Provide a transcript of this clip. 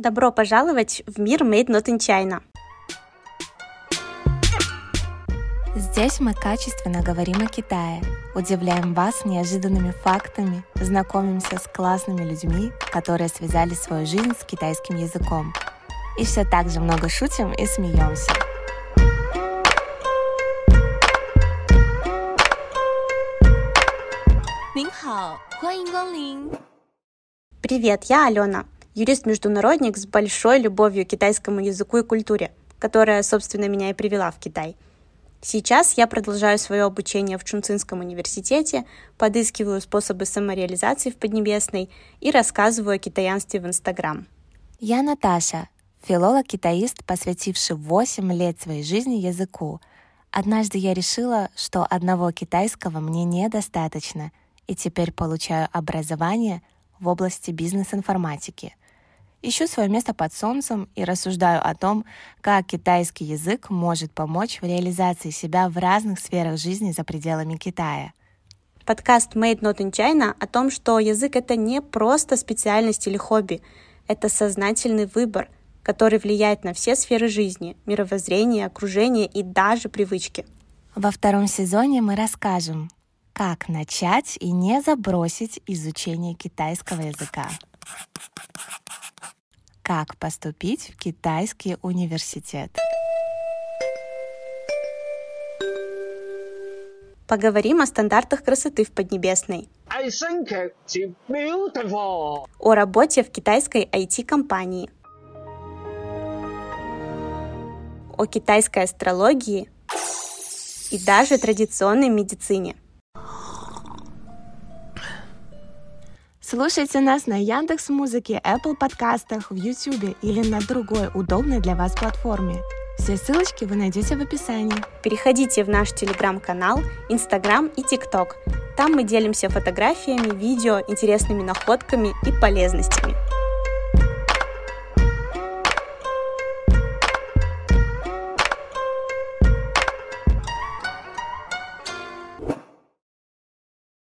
Добро пожаловать в мир Made Not in China. Здесь мы качественно говорим о Китае, удивляем вас неожиданными фактами, знакомимся с классными людьми, которые связали свою жизнь с китайским языком. И все так же много шутим и смеемся. Привет, я Алена, юрист-международник с большой любовью к китайскому языку и культуре, которая, собственно, меня и привела в Китай. Сейчас я продолжаю свое обучение в Чунцинском университете, подыскиваю способы самореализации в Поднебесной и рассказываю о китаянстве в Инстаграм. Я Наташа, филолог-китаист, посвятивший 8 лет своей жизни языку. Однажды я решила, что одного китайского мне недостаточно, и теперь получаю образование в области бизнес-информатики. Ищу свое место под солнцем и рассуждаю о том, как китайский язык может помочь в реализации себя в разных сферах жизни за пределами Китая. Подкаст Made Not in China о том, что язык — это не просто специальность или хобби, это сознательный выбор, который влияет на все сферы жизни, мировоззрение, окружение и даже привычки. Во втором сезоне мы расскажем, как начать и не забросить изучение китайского языка. Как поступить в китайский университет. Поговорим о стандартах красоты в Поднебесной. О работе в китайской IT-компании. О китайской астрологии и даже традиционной медицине. Слушайте нас на Яндекс Музыке, Apple подкастах, в YouTube или на другой удобной для вас платформе. Все ссылочки вы найдете в описании. Переходите в наш телеграм-канал, инстаграм и тикток. Там мы делимся фотографиями, видео, интересными находками и полезностями.